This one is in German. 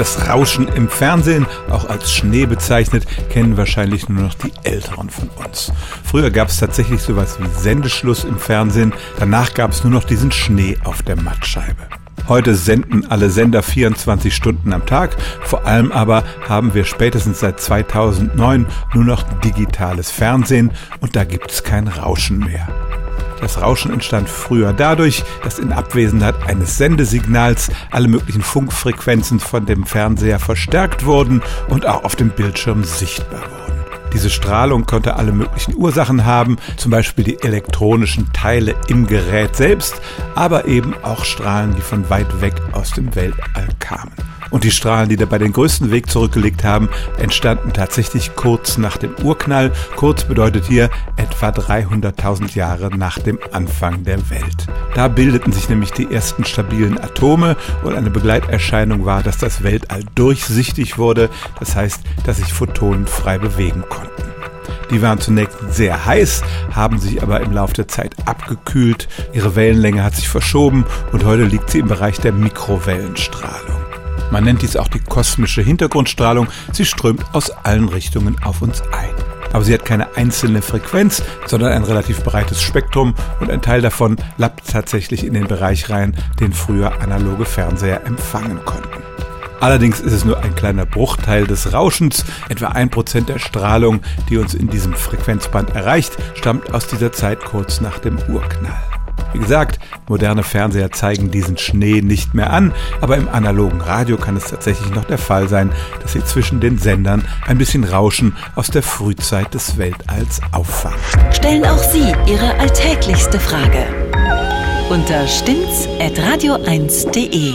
Das Rauschen im Fernsehen, auch als Schnee bezeichnet, kennen wahrscheinlich nur noch die Älteren von uns. Früher gab es tatsächlich sowas wie Sendeschluss im Fernsehen, danach gab es nur noch diesen Schnee auf der Mattscheibe. Heute senden alle Sender 24 Stunden am Tag. Vor allem aber haben wir spätestens seit 2009 nur noch digitales Fernsehen und da gibt es kein Rauschen mehr. Das Rauschen entstand früher dadurch, dass in Abwesenheit eines Sendesignals alle möglichen Funkfrequenzen von dem Fernseher verstärkt wurden und auch auf dem Bildschirm sichtbar wurden. Diese Strahlung konnte alle möglichen Ursachen haben, zum Beispiel die elektronischen Teile im Gerät selbst, aber eben auch Strahlen, die von weit weg aus dem Weltall kamen. Und die Strahlen, die da bei den größten Weg zurückgelegt haben, entstanden tatsächlich kurz nach dem Urknall. Kurz bedeutet hier etwa 300.000 Jahre nach dem Anfang der Welt. Da bildeten sich nämlich die ersten stabilen Atome und eine Begleiterscheinung war, dass das Weltall durchsichtig wurde. Das heißt, dass sich Photonen frei bewegen konnten. Die waren zunächst sehr heiß, haben sich aber im Laufe der Zeit abgekühlt. Ihre Wellenlänge hat sich verschoben und heute liegt sie im Bereich der Mikrowellenstrahlung. Man nennt dies auch die kosmische Hintergrundstrahlung. Sie strömt aus allen Richtungen auf uns ein. Aber sie hat keine einzelne Frequenz, sondern ein relativ breites Spektrum und ein Teil davon lappt tatsächlich in den Bereich rein, den früher analoge Fernseher empfangen konnten. Allerdings ist es nur ein kleiner Bruchteil des Rauschens. Etwa ein Prozent der Strahlung, die uns in diesem Frequenzband erreicht, stammt aus dieser Zeit kurz nach dem Urknall. Wie gesagt, moderne Fernseher zeigen diesen Schnee nicht mehr an, aber im analogen Radio kann es tatsächlich noch der Fall sein, dass sie zwischen den Sendern ein bisschen Rauschen aus der Frühzeit des Weltalls auffangen. Stellen auch Sie Ihre alltäglichste Frage unter stimmtz.radio1.de.